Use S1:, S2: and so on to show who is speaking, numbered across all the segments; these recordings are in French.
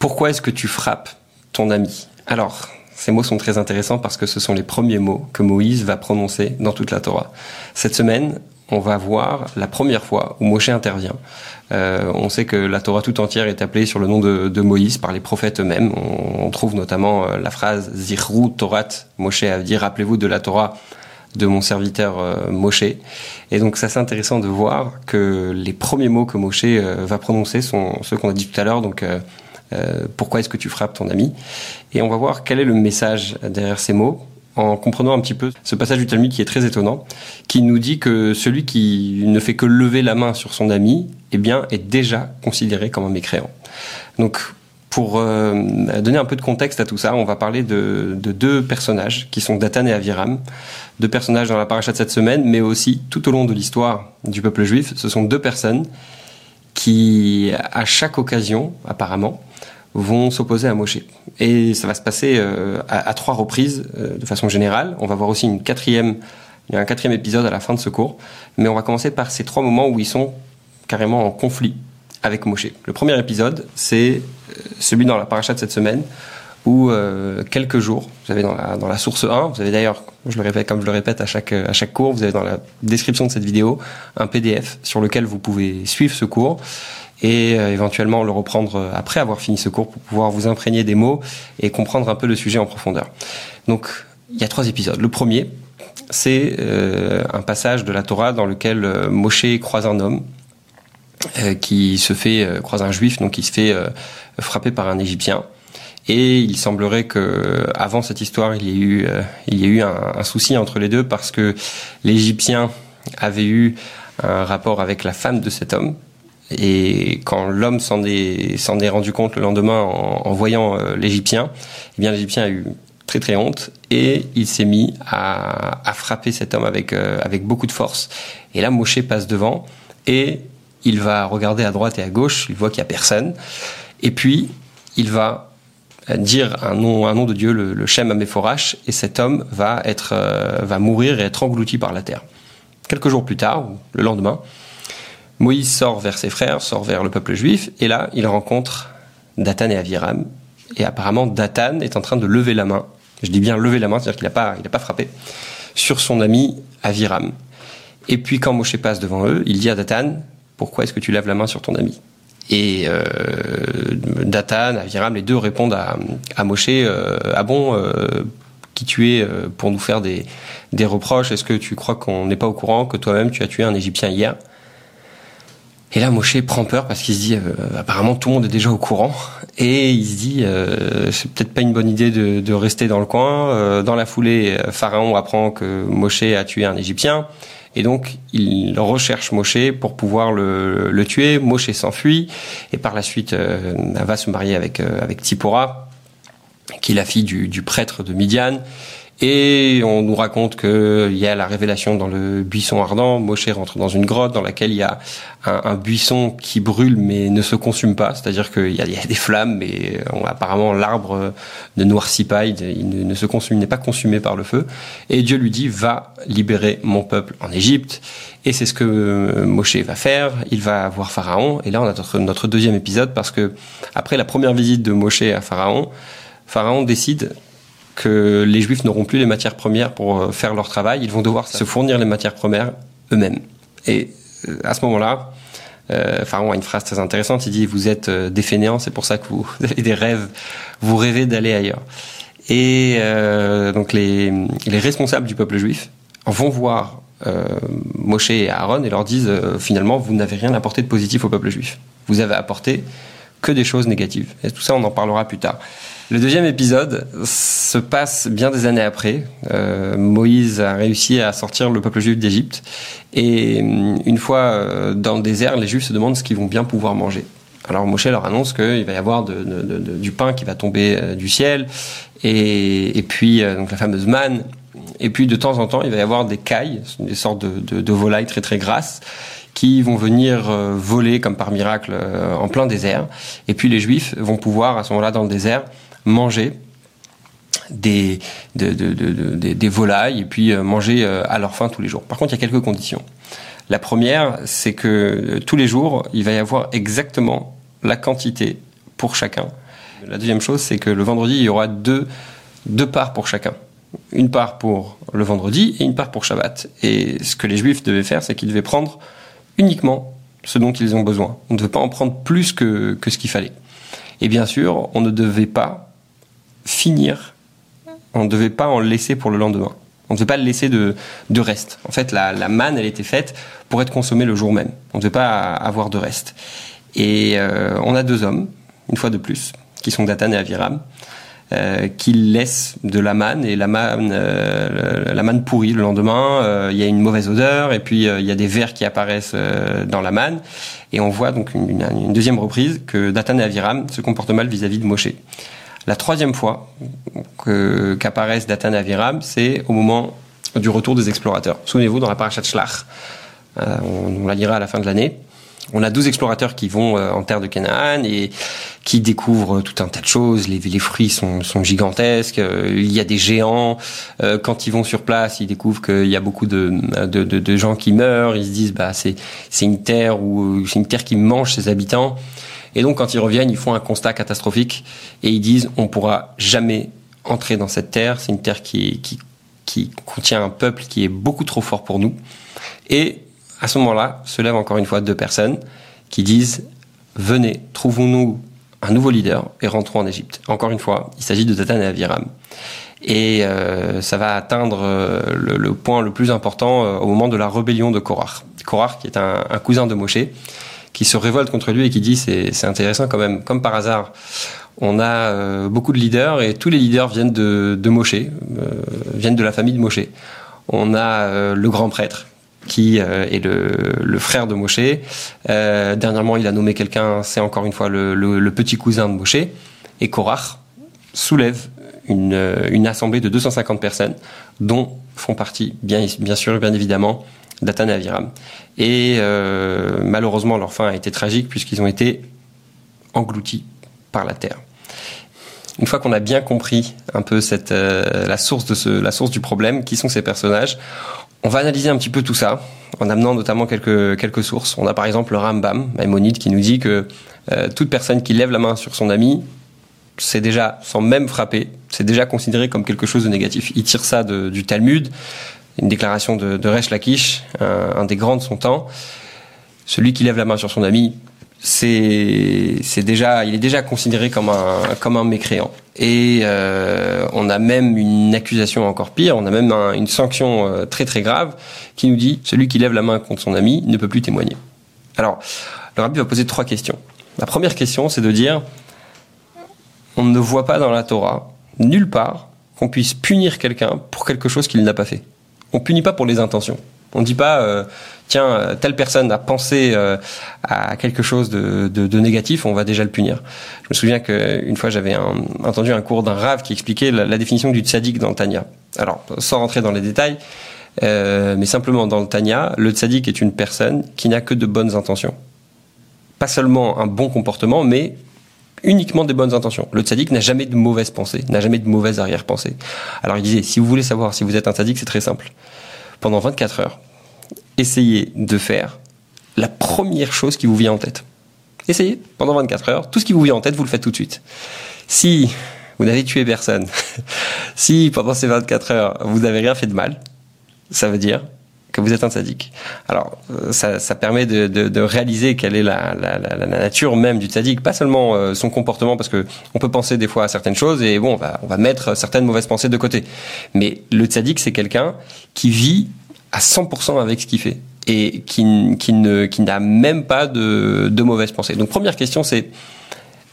S1: Pourquoi est-ce que tu frappes ton ami? Alors, ces mots sont très intéressants parce que ce sont les premiers mots que Moïse va prononcer dans toute la Torah. Cette semaine, on va voir la première fois où Moshe intervient. Euh, on sait que la Torah tout entière est appelée sur le nom de, Moïse par les prophètes eux-mêmes. On, trouve notamment euh, la phrase Zirru Torat. Moshe a dit rappelez-vous de la Torah de mon serviteur euh, Moshe. Et donc ça c'est intéressant de voir que les premiers mots que Moshe va prononcer sont ceux qu'on a dit tout à l'heure. Donc pourquoi est-ce que tu frappes ton ami Et on va voir quel est le message derrière ces mots en comprenant un petit peu ce passage du Talmud qui est très étonnant, qui nous dit que celui qui ne fait que lever la main sur son ami, eh bien, est déjà considéré comme un mécréant. Donc, pour euh, donner un peu de contexte à tout ça, on va parler de, deux personnages qui sont Datan et Aviram, deux personnages dans la paracha de cette semaine, mais aussi tout au long de l'histoire du peuple juif. Ce sont deux personnes qui, à chaque occasion, apparemment, vont s'opposer à Moshe. Et ça va se passer euh, à, trois reprises euh, de façon générale. On va voir aussi une quatrième, il y a un quatrième épisode à la fin de ce cours. Mais on va commencer par ces trois moments où ils sont carrément en conflit avec Moshe. Le premier épisode, c'est euh, celui dans la paracha de cette semaine, où quelques jours, vous avez dans la, dans la source 1, vous avez d'ailleurs, je le répète comme je le répète à chaque, à chaque cours, vous avez dans la description de cette vidéo un PDF sur lequel vous pouvez suivre ce cours et euh, éventuellement le reprendre euh, après avoir fini ce cours pour pouvoir vous imprégner des mots et comprendre un peu le sujet en profondeur. Donc il y a trois épisodes. Le premier, c'est euh, un passage de la Torah dans lequel Moshe croise un homme qui se fait croise un juif donc qui se fait frapper par un égyptien et il semblerait que avant cette histoire il y ait eu il y ait eu un, souci entre les deux parce que l'égyptien avait eu un rapport avec la femme de cet homme et quand l'homme s'en est, rendu compte le lendemain en, voyant euh, l'Égyptien, eh bien l'Égyptien a eu très très honte et il s'est mis à, frapper cet homme avec, euh, avec beaucoup de force. Et là, Moshe passe devant et il va regarder à droite et à gauche, il voit qu'il n'y a personne. Et puis, il va dire un nom, un nom de Dieu, le, le Shem Améphorach, et cet homme va, être, euh, va mourir et être englouti par la terre. Quelques jours plus tard, le lendemain, Moïse sort vers ses frères, sort vers le peuple juif, et là, il rencontre Dathan et Aviram. Et apparemment, Dathan est en train de lever la main. Je dis bien lever la main, c'est-à-dire qu'il n'a pas, il pas frappé sur son ami Aviram. Et puis, quand Moshe passe devant eux, il dit à Dathan, pourquoi est-ce que tu lèves la main sur ton ami? Et euh, Dathan, Aviram, les deux répondent à, à Moshe, euh, ah bon, euh, qui tu es euh, pour nous faire des, des reproches? Est-ce que tu crois qu'on n'est pas au courant que toi-même tu as tué un Égyptien hier? Et là, Moshe prend peur parce qu'il se dit, euh, apparemment, tout le monde est déjà au courant. Et il se dit, euh, c'est peut-être pas une bonne idée de, de rester dans le coin. Dans la foulée, Pharaon apprend que Moshe a tué un Égyptien. Et donc, il recherche Moshe pour pouvoir le, le tuer. Moshe s'enfuit. Et par la suite, elle va se marier avec, avec Tsipora, qui est la fille du, du prêtre de Midian. Et on nous raconte qu'il y a la révélation dans le buisson ardent. Moshe rentre dans une grotte dans laquelle il y a un, buisson qui brûle mais ne se consume pas. C'est-à-dire qu'il y, a des flammes, mais apparemment l'arbre ne noircit pas, il, ne, se consume, n'est pas consumé par le feu. Et Dieu lui dit va libérer mon peuple en Égypte. Et c'est ce que Moshe va faire. Il va voir Pharaon. Et là on a notre, notre deuxième épisode parce que après la première visite de Moshe à Pharaon, Pharaon décide que les Juifs n'auront plus les matières premières pour euh, faire leur travail, ils vont devoir se fournir les matières premières eux-mêmes. Et euh, à ce moment-là, euh, Pharaon a une phrase très intéressante, il dit vous êtes euh, des fainéants, c'est pour ça que vous avez des rêves, vous rêvez d'aller ailleurs. Et euh, donc les, les, responsables du peuple juif vont voir euh, Moshe et Aaron et leur disent finalement vous n'avez rien apporté de positif au peuple juif. Vous avez apporté que des choses négatives. Et tout ça on en parlera plus tard. Le deuxième épisode se passe bien des années après. Euh, Moïse a réussi à sortir le peuple juif d'Égypte. Et euh, une fois euh, dans le désert, les Juifs se demandent ce qu'ils vont bien pouvoir manger. Alors Moshe leur annonce qu'il va y avoir du pain qui va tomber euh, du ciel, et, et puis donc la fameuse manne. Et puis de temps en temps, il va y avoir des cailles, des sortes de, volailles très très grasses, qui vont venir voler comme par miracle en plein désert. Et puis les Juifs vont pouvoir à ce moment-là dans le désert manger des, des volailles et puis euh, manger euh, à leur faim tous les jours. Par contre, il y a quelques conditions. La première, c'est que euh, tous les jours, il va y avoir exactement la quantité pour chacun. La deuxième chose, c'est que le vendredi, il y aura deux, deux parts pour chacun. Une part pour le vendredi et une part pour Shabbat. Et ce que les juifs devaient faire, c'est qu'ils devaient prendre uniquement ce dont ils ont besoin. On ne devait pas en prendre plus que, que ce qu'il fallait. Et bien sûr, on ne devait pas finir, on ne devait pas en laisser pour le lendemain. On ne devait pas laisser de, de reste. En fait, la, la, manne, elle était faite pour être consommée le jour même. On ne devait pas avoir de reste. Et euh, on a deux hommes, une fois de plus, qui sont Datan et Aviram, euh, qui laissent de la manne et la manne, euh, la manne pourrit le lendemain. Euh, il y a une mauvaise odeur et puis euh, il y a des vers qui apparaissent euh, dans la manne. Et on voit donc une, une, deuxième reprise que Datan et Aviram se comportent mal vis-à-vis -vis de Moshe. La troisième fois qu'apparaissent Datan et Aviram, c'est au moment du retour des explorateurs. Souvenez-vous, dans la parachat Shlach, on, on, la lira à la fin de l'année, on a 12 explorateurs qui vont euh, en terre de Canaan et qui découvrent tout un tas de choses. Les, les fruits sont, sont, gigantesques. Euh, il y a des géants. Euh, quand ils vont sur place, ils découvrent qu'il y a beaucoup de, de, de, de, gens qui meurent. Ils se disent, bah, c'est, c'est une terre où c'est une terre qui mange ses habitants. Et donc, quand ils reviennent, ils font un constat catastrophique et ils disent on pourra jamais entrer dans cette terre. C'est une terre qui, qui, qui contient un peuple qui est beaucoup trop fort pour nous. Et à ce moment-là, se lèvent encore une fois deux personnes qui disent venez, trouvons-nous un nouveau leader et rentrons en Égypte. Encore une fois, il s'agit de Datan et Aviram. Et euh, ça va atteindre euh, le, le, point le plus important euh, au moment de la rébellion de Korach. Korach, qui est un, un cousin de Moshe, qui se révolte contre lui et qui dit c'est intéressant quand même, comme par hasard. On a euh, beaucoup de leaders et tous les leaders viennent de, de Moshe, viennent de la famille de Moshe. On a le grand prêtre qui est le, frère de Moshe. dernièrement, il a nommé quelqu'un, c'est encore une fois le, petit cousin de Moshe. Et Korach soulève une, une assemblée de 250 personnes, dont font partie, bien, sûr, bien évidemment, Datan et Aviram. Et euh, malheureusement, leur fin a été tragique puisqu'ils ont été engloutis par la terre. Une fois qu'on a bien compris un peu euh, la source du problème, qui sont ces personnages, on va analyser un petit peu tout ça en amenant notamment quelques, quelques sources. On a par exemple le Rambam, Maïmonide, qui nous dit que euh, toute personne qui lève la main sur son ami, c'est déjà, sans même frapper, c'est déjà considéré comme quelque chose de négatif. Il tire ça de, du Talmud, une déclaration de, de Resh Lakish, un, un, des grands de son temps. Celui qui lève la main sur son ami, c'est c'est déjà il est déjà considéré comme un comme un mécréant. Et euh, on a même une accusation encore pire. On a même un, une sanction euh, très très grave qui nous dit celui qui lève la main contre son ami ne peut plus témoigner. Alors le rabbi va poser trois questions. La première question c'est de dire on ne voit pas dans la Torah nulle part qu'on puisse punir quelqu'un pour quelque chose qu'il n'a pas fait. On punit pas pour les intentions on ne dit pas, euh, tiens, telle personne a pensé euh, à quelque chose de, de, de, négatif, on va déjà le punir. Je me souviens qu'une fois, j'avais entendu un cours d'un rave qui expliquait la, la, définition du tzaddik dans le Tanya. Alors, sans rentrer dans les détails, euh, mais simplement dans le Tanya, le tzaddik est une personne qui n'a que de bonnes intentions. Pas seulement un bon comportement, mais uniquement des bonnes intentions. Le tzaddik n'a jamais de mauvaises pensées, n'a jamais de mauvaises arrière-pensées. Alors il disait, si vous voulez savoir si vous êtes un tzaddik, c'est très simple pendant 24 heures, essayez de faire la première chose qui vous vient en tête. Essayez pendant 24 heures, tout ce qui vous vient en tête, vous le faites tout de suite. Si vous n'avez tué personne, si pendant ces 24 heures, vous n'avez rien fait de mal, ça veut dire vous êtes un sadique. Alors, ça, ça permet de, réaliser quelle est la, la, nature même du sadique, pas seulement euh, son comportement, parce que on peut penser des fois à certaines choses et bon, on va, on va mettre certaines mauvaises pensées de côté. Mais le sadique, c'est quelqu'un qui vit à 100% avec ce qu'il fait et qui, qui ne, qui n'a même pas de, de mauvaises pensées. Donc, première question, c'est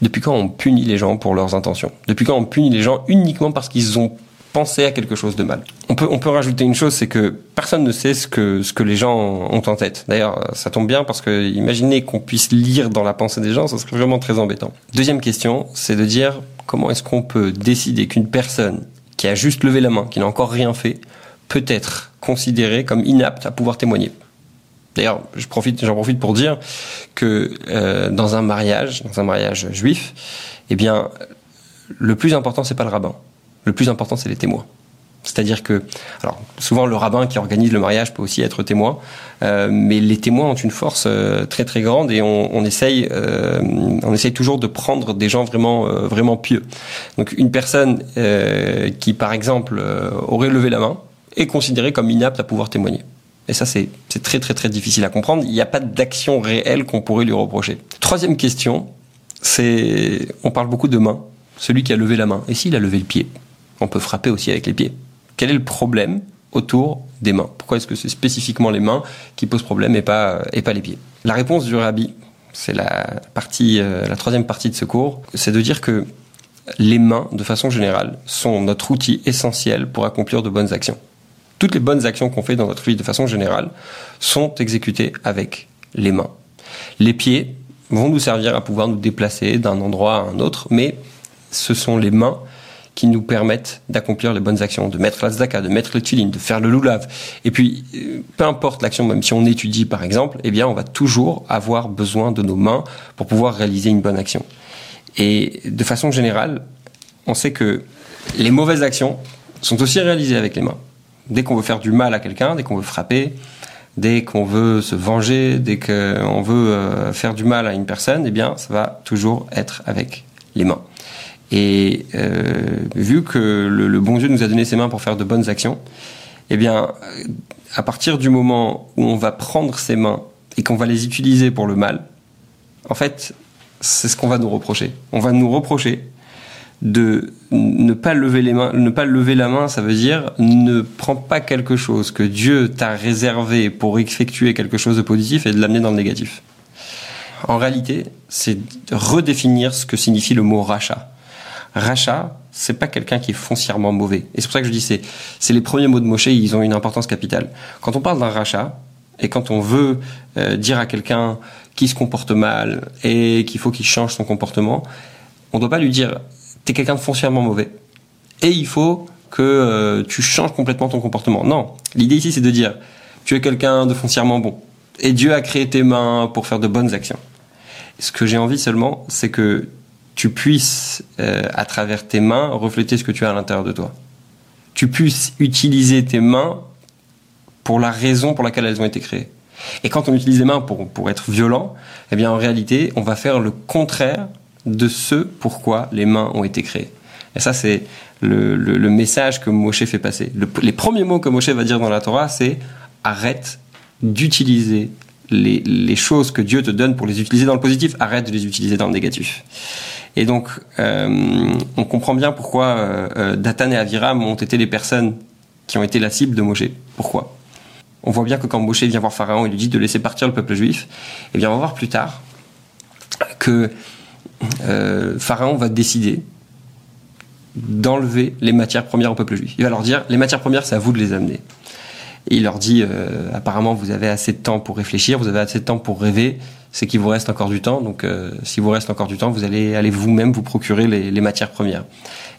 S1: depuis quand on punit les gens pour leurs intentions? Depuis quand on punit les gens uniquement parce qu'ils ont penser à quelque chose de mal. On peut, on peut rajouter une chose, c'est que personne ne sait ce que, ce que les gens ont en tête. D'ailleurs, ça tombe bien parce que imaginez qu'on puisse lire dans la pensée des gens, ça serait vraiment très embêtant. Deuxième question, c'est de dire comment est-ce qu'on peut décider qu'une personne qui a juste levé la main, qui n'a encore rien fait, peut être considérée comme inapte à pouvoir témoigner? D'ailleurs, je profite, j'en profite pour dire que euh, dans un mariage, dans un mariage juif, eh bien, le plus important c'est pas le rabbin, le plus important, c'est les témoins. C'est-à-dire que, alors souvent le rabbin qui organise le mariage peut aussi être témoin, euh, mais les témoins ont une force euh, très très grande et on, essaye, euh, on essaye toujours de prendre des gens vraiment vraiment pieux. Donc une personne qui par exemple aurait levé la main est considérée comme inapte à pouvoir témoigner. Et ça, c'est très très très difficile à comprendre. Il n'y a pas d'action réelle qu'on pourrait lui reprocher. Troisième question, c'est, on parle beaucoup de main. Celui qui a levé la main. Et s'il a levé le pied? On peut frapper aussi avec les pieds. Quel est le problème autour des mains? Pourquoi est-ce que c'est spécifiquement les mains qui posent problème et pas, et pas les pieds? La réponse du rabbi, c'est la partie, euh, la troisième partie de ce cours, c'est de dire que les mains, de façon générale, sont notre outil essentiel pour accomplir de bonnes actions toutes les bonnes actions qu'on fait dans notre vie de façon générale sont exécutées avec les mains. Les pieds vont nous servir à pouvoir nous déplacer d'un endroit à un autre, mais ce sont les mains qui nous permettent d'accomplir les bonnes actions, de mettre la zdaka, de mettre le tchilin, de faire le loulav. Et puis, euh, peu importe l'action, même si on étudie par exemple, eh bien, on va toujours avoir besoin de nos mains pour pouvoir réaliser une bonne action. Et de façon générale, on sait que les mauvaises actions sont aussi réalisées avec les mains dès qu'on veut faire du mal à quelqu'un, dès qu'on veut frapper, dès qu'on veut se venger, dès qu'on veut euh, faire du mal à une personne, eh bien, ça va toujours être avec les mains. Et euh, vu que le, bon Dieu nous a donné ses mains pour faire de bonnes actions, eh bien, à partir du moment où on va prendre ses mains et qu'on va les utiliser pour le mal, en fait, c'est ce qu'on va nous reprocher. On va nous reprocher de ne pas lever les mains, ne pas lever la main, ça veut dire ne prends pas quelque chose que Dieu t'a réservé pour effectuer quelque chose de positif et de l'amener dans le négatif. En réalité, c'est redéfinir ce que signifie le mot rachat. Rachat, c'est pas quelqu'un qui est foncièrement mauvais. Et c'est pour ça que je dis c'est c'est les premiers mots de Moshe, ils ont une importance capitale. Quand on parle d'un rachat et quand on veut euh, dire à quelqu'un qui se comporte mal et qu'il faut qu'il change son comportement, on doit pas lui dire t'es quelqu'un de foncièrement mauvais. Et il faut que euh, tu changes complètement ton comportement. Non, l'idée ici c'est de dire, tu es quelqu'un de foncièrement bon. Et Dieu a créé tes mains pour faire de bonnes actions. Ce que j'ai envie seulement, c'est que tu puisses, euh, à travers tes mains, refléter ce que tu as à l'intérieur de toi. Tu puisses utiliser tes mains pour la raison pour laquelle elles ont été créées. Et quand on utilise les mains pour, pour être violent, eh bien en réalité, on va faire le contraire de ce pourquoi les mains ont été créées. Et ça, c'est le, message que Moshe fait passer. les premiers mots que Moshe va dire dans la Torah, c'est arrête d'utiliser les, choses que Dieu te donne pour les utiliser dans le positif, arrête de les utiliser dans le négatif. Et donc, euh, on comprend bien pourquoi euh, euh, Datan et Aviram ont été les personnes qui ont été la cible de Moshe. Pourquoi? On voit bien que quand Moshe vient voir Pharaon et lui dit de laisser partir le peuple juif, eh bien, on va voir plus tard que Pharaon va décider d'enlever les matières premières au peuple juif. Il va leur dire, les matières premières, c'est à vous de les amener. Et il leur dit, apparemment, vous avez assez de temps pour réfléchir, vous avez assez de temps pour rêver, c'est qu'il vous reste encore du temps. Donc, euh, si vous reste encore du temps, vous allez aller vous-même vous procurer les, matières premières.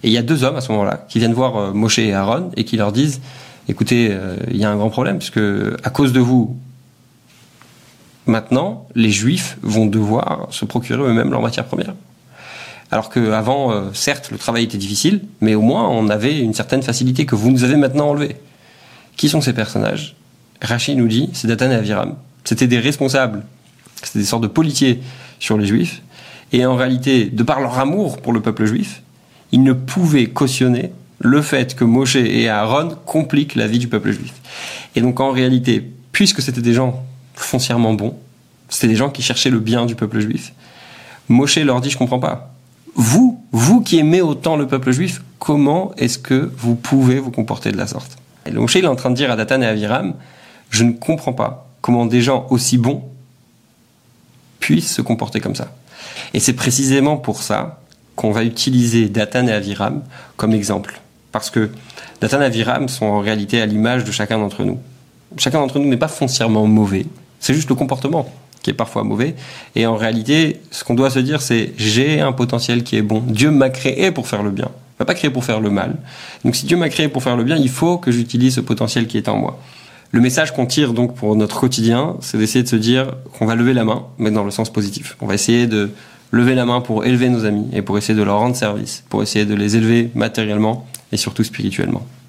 S1: Et il y a deux hommes à ce moment-là qui viennent voir Moshe et Aaron et qui leur disent, écoutez, il y a un grand problème puisque à cause de vous, Maintenant, les Juifs vont devoir se procurer eux-mêmes leurs matières premières. Alors qu'avant, euh, certes, le travail était difficile, mais au moins on avait une certaine facilité que vous nous avez maintenant enlevée. Qui sont ces personnages? Rachid nous dit, c'est Datan et Aviram. C'était des responsables, c'était des sortes de politiers sur les Juifs. Et en réalité, de par leur amour pour le peuple juif, ils ne pouvaient cautionner le fait que Moshe et Aaron compliquent la vie du peuple juif. Et donc en réalité, puisque c'était des gens foncièrement bons. C'était des gens qui cherchaient le bien du peuple juif. Moshe leur dit, je comprends pas. Vous, vous qui aimez autant le peuple juif, comment est-ce que vous pouvez vous comporter de la sorte? Et Moshe il est en train de dire à Datan et à Aviram, je ne comprends pas comment des gens aussi bons puissent se comporter comme ça. Et c'est précisément pour ça qu'on va utiliser Datan et Aviram comme exemple. Parce que Datan et Aviram sont en réalité à l'image de chacun d'entre nous. Chacun d'entre nous n'est pas foncièrement mauvais, c'est juste le comportement qui est parfois mauvais. Et en réalité, ce qu'on doit se dire, c'est j'ai un potentiel qui est bon. Dieu m'a créé pour faire le bien. Il m'a pas créé pour faire le mal. Donc si Dieu m'a créé pour faire le bien, il faut que j'utilise ce potentiel qui est en moi. Le message qu'on tire donc pour notre quotidien, c'est d'essayer de se dire qu'on va lever la main, mais dans le sens positif. On va essayer de lever la main pour élever nos amis et pour essayer de leur rendre service, pour essayer de les élever matériellement et surtout spirituellement.